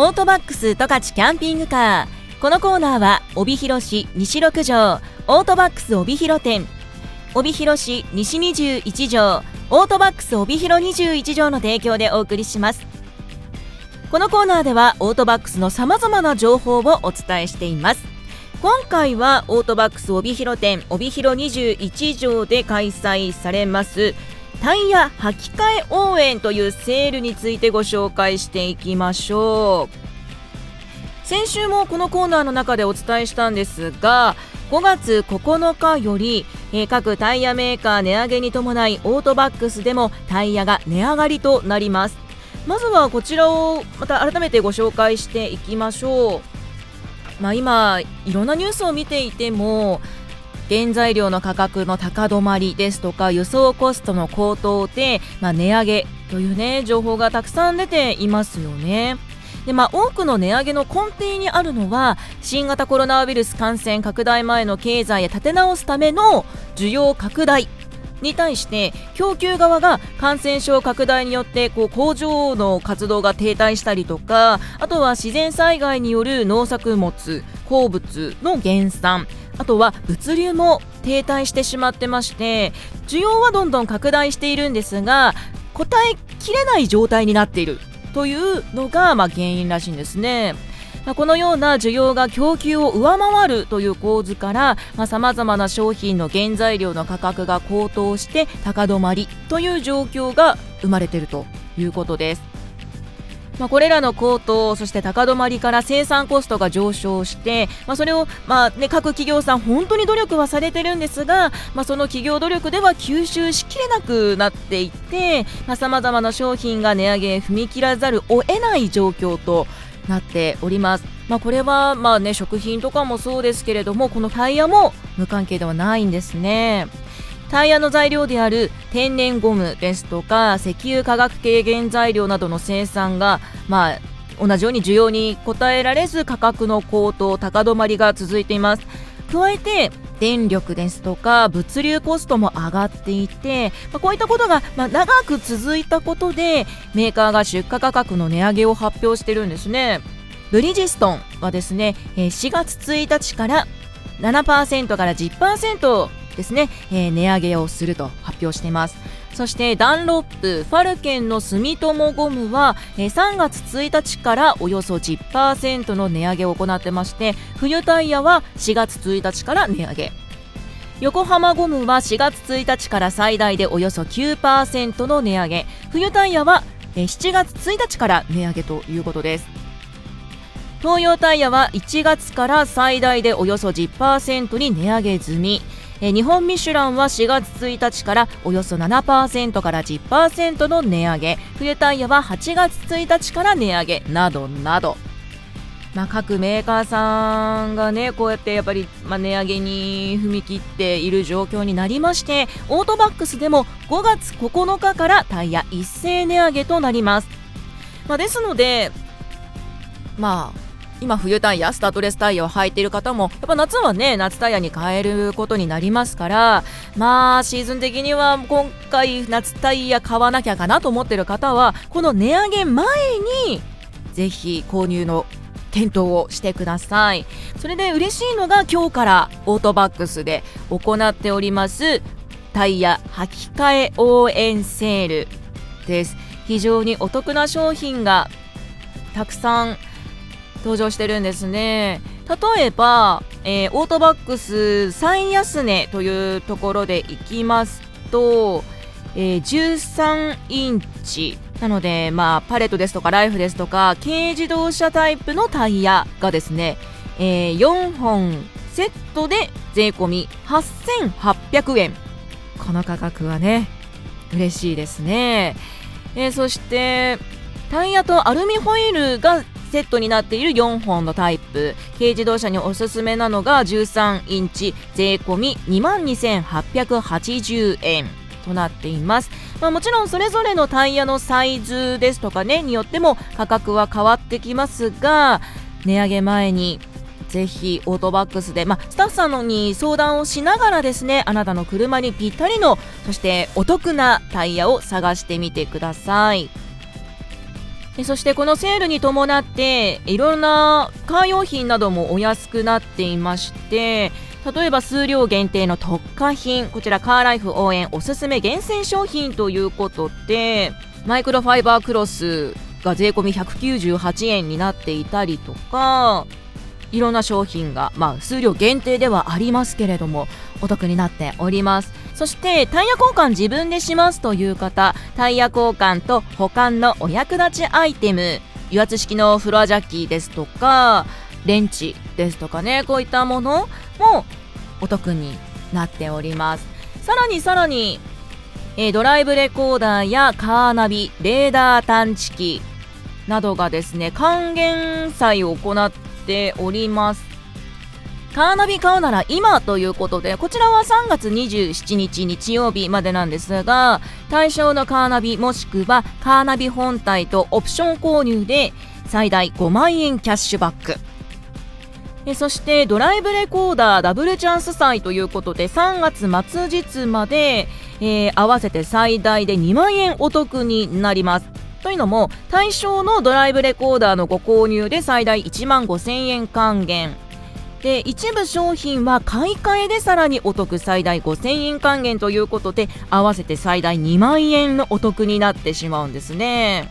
オートバックス十勝キャンピングカー。このコーナーは帯広市西6条オートバックス帯広店。帯広市西21条オートバックス帯広21条の提供でお送りします。このコーナーではオートバックスのさまざまな情報をお伝えしています。今回はオートバックス帯広店帯広21条で開催されますタイヤ履き替え応援というセールについてご紹介していきましょう。先週もこのコーナーの中でお伝えしたんですが5月9日より、えー、各タイヤメーカー値上げに伴いオートバックスでもタイヤが値上がりとなります。まずはこちらをまた改めてご紹介していきましょう。まあ今いろんなニュースを見ていても原材料の価格の高止まりですとか輸送コストの高騰で、まあ、値上げというね情報がたくさん出ていますよね。でまあ、多くの値上げの根底にあるのは新型コロナウイルス感染拡大前の経済へ立て直すための需要拡大に対して供給側が感染症拡大によってこう工場の活動が停滞したりとかあとは自然災害による農作物鉱物の減産あとは物流も停滞してしまってまして需要はどんどん拡大しているんですが答えきれない状態になっているというのが、まあ、原因らしいんですね。まあ、このような需要が供給を上回るという構図からさまざ、まな商品の原材料の価格が高騰して高止まりという状況が生まれているということです。まあ、これらの高騰そして高止まりから生産コストが上昇して、まあ、それを、まあね、各企業さん本当に努力はされてるんですが、まあ、その企業努力では吸収しきれなくなっていてさまざ、まな商品が値上げ踏み切らざるを得ない状況となっております。まあ、これはまあね食品とかもそうですけれどもこのタイヤも無関係ではないんですね。タイヤの材料である天然ゴムですとか石油化学系原材料などの生産が、まあ、同じように需要に応えられず価格の高騰高止まりが続いています加えて電力ですとか物流コストも上がっていて、ま、こういったことが、ま、長く続いたことでメーカーが出荷価格の値上げを発表してるんですね。ブリヂストンはですね4月1日から7%から10%ですね、え、値上げをすると発表しています。そしてダンロップファルケンの住友ゴムは、3月1日からおよそ10%の値上げを行ってまして冬タイヤは4月1日から値上げ。横浜ゴムは4月1日から最大でおよそ9%の値上げ。冬タイヤは7月1日から値上げということです。東洋タイヤは1月から最大でおよそ10%に値上げ済み。え日本ミシュランは4月1日からおよそ7%から10%の値上げ。冬タイヤは8月1日から値上げなどなど。まあ、各メーカーさんがねこうやってやっぱり、まあ、値上げに踏み切っている状況になりましてオートバックスでも5月9日からタイヤ一斉値上げとなります、まあ、ですのでまあ今冬タイヤスタッドレスタイヤを履いている方もやっぱ夏はね夏タイヤに変えることになりますからまあシーズン的には今回夏タイヤ買わなきゃかなと思っている方はこの値上げ前にぜひ購入の検討をしてください。それで嬉しいのが今日からオートバックスで行っておりますタイヤ履き替え応援セールです。非常にお得な商品がたくさん登場してるんですね。例えば、えー、オートバックス最安値というところでいきますと、えー、13インチなので、まあ、パレットですとかライフですとか軽自動車タイプのタイヤがですね、えー、4本セットで税込み8800円。この価格はね嬉しいですね、えー、そしてタイヤとアルミホイルがセットになっている4本のタイプ。軽自動車におすすめなのが13インチ。税込22,880円となっています、まあ、もちろんそれぞれのタイヤのサイズですとかねによっても価格は変わってきますが値上げ前にぜひオートバックスで、まあ、スタッフさんのに相談をしながらですねあなたの車にぴったりのそしてお得なタイヤを探してみてください。そしてこのセールに伴っていろんなカー用品などもお安くなっていまして例えば数量限定の特価品こちらカーライフ応援おすすめ厳選商品ということでマイクロファイバークロスが税込み198円になっていたりとかいろんな商品が、まあ、数量限定ではありますけれどもお得になっております。そしてタイヤ交換自分でしますという方タイヤ交換と保管のお役立ちアイテム油圧式のフロアジャッキーですとかレンチですとかねこういったものもお得になっております。さらにさらに、え、ドライブレコーダーやカーナビレーダー探知機などがですね還元祭を行っております。カーナビ買うなら今ということでこちらは3月27日日曜日までなんですが対象のカーナビもしくはカーナビ本体とオプション購入で最大5万円キャッシュバック。そしてドライブレコーダーダブルチャンス祭ということで3月末日まで、えー、合わせて最大で2万円お得になります。というのも対象のドライブレコーダーのご購入で最大1万5000円還元。で一部商品は買い替えでさらにお得最大5000円還元ということで合わせて最大2万円のお得になってしまうんですね。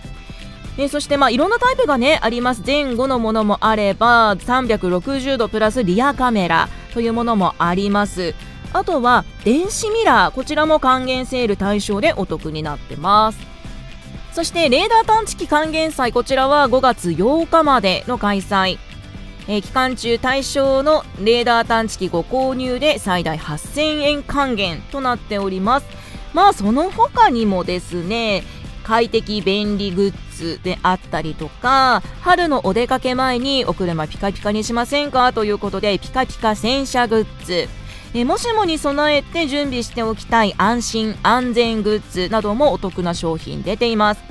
えそしてまあいろんなタイプがねあります。前後のものもあれば360度プラスリアカメラというものもあります。あとは電子ミラーこちらも還元セール対象でお得になってます。そしてレーダー探知機還元祭こちらは5月8日までの開催。えー、期間中対象のレーダー探知機ご購入で最大8000円還元となっております。まあその他にもですね快適便利グッズであったりとか春のお出かけ前にお車ピカピカにしませんか？ということでピカピカ洗車グッズ。えもしもに備えて準備しておきたい安心安全グッズなどもお得な商品出ています。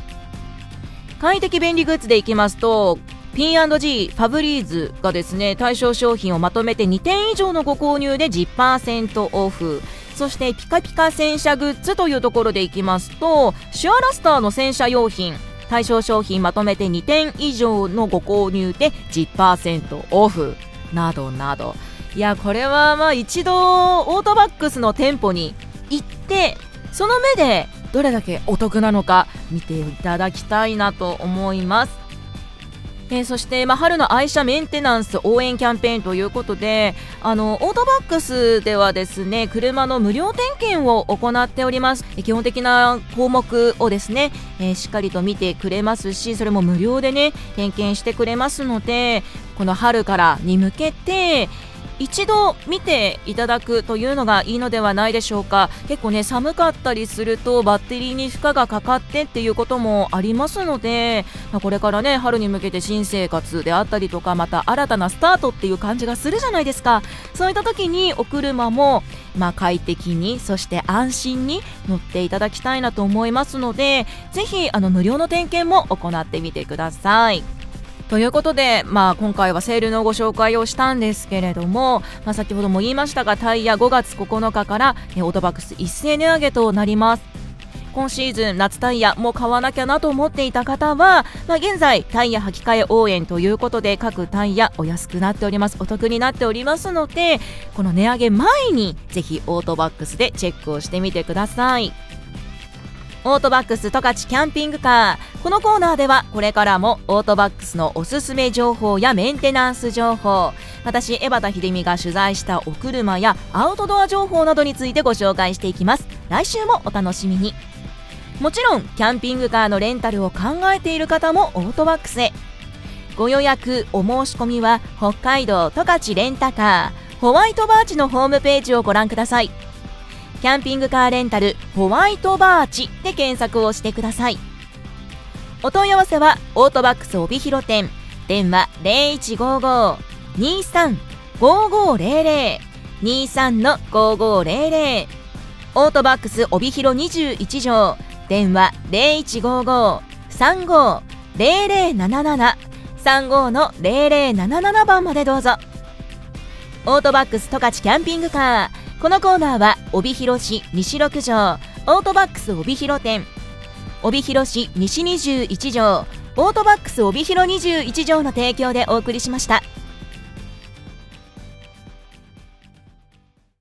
快適便利グッズでいきますと P&G ファブリーズがですね対象商品をまとめて2点以上のご購入で10%オフ。そしてピカピカ洗車グッズというところでいきますとシュアラスターの洗車用品対象商品まとめて2点以上のご購入で10%オフ。などなど。いやこれはまあ一度オートバックスの店舗に行ってその目でどれだけお得なのか見ていただきたいなと思います。えー、そして、まあ、春の愛車メンテナンス応援キャンペーンということであのオートバックスではですね車の無料点検を行っております。基本的な項目をですね、えー、しっかりと見てくれますしそれも無料でね点検してくれますのでこの春からに向けて一度見ていただくというのがいいのではないでしょうか結構ね寒かったりするとバッテリーに負荷がかかってっていうこともありますので、これからね春に向けて新生活であったりとかまた新たなスタートっていう感じがするじゃないですかそういった時にお車もまあ、快適にそして安心に乗っていただきたいなと思いますのでぜひあの無料の点検も行ってみてください。ということで、まあ、今回はセールのご紹介をしたんですけれども、まあ、先ほども言いましたがタイヤ5月9日からオートバックス一斉値上げとなります。今シーズン夏タイヤも買わなきゃなと思っていた方は、まあ、現在タイヤ履き替え応援ということで各タイヤお安くなっております。お得になっておりますのでこの値上げ前にぜひオートバックスでチェックをしてみてください。オートバックス十勝キャンピングカー。このコーナーではこれからもオートバックスのおすすめ情報やメンテナンス情報私江端秀美が取材したお車やアウトドア情報などについてご紹介していきます。来週もお楽しみに。もちろんキャンピングカーのレンタルを考えている方もオートバックスへ。ご予約お申し込みは北海道十勝レンタカー。ホワイトバーチのホームページをご覧ください。キャンピングカーレンタルホワイトバーチで検索をしてください。お問い合わせはオートバックス帯広店電話0155-23-5500 23の5500オートバックス帯広21条電話0155-35-0077 35の0077番までどうぞ。オートバックス十勝キャンピングカーこのコーナーは帯広市西六条オートバックス帯広店帯広市西21条オートバックス帯広21条の提供でお送りしました。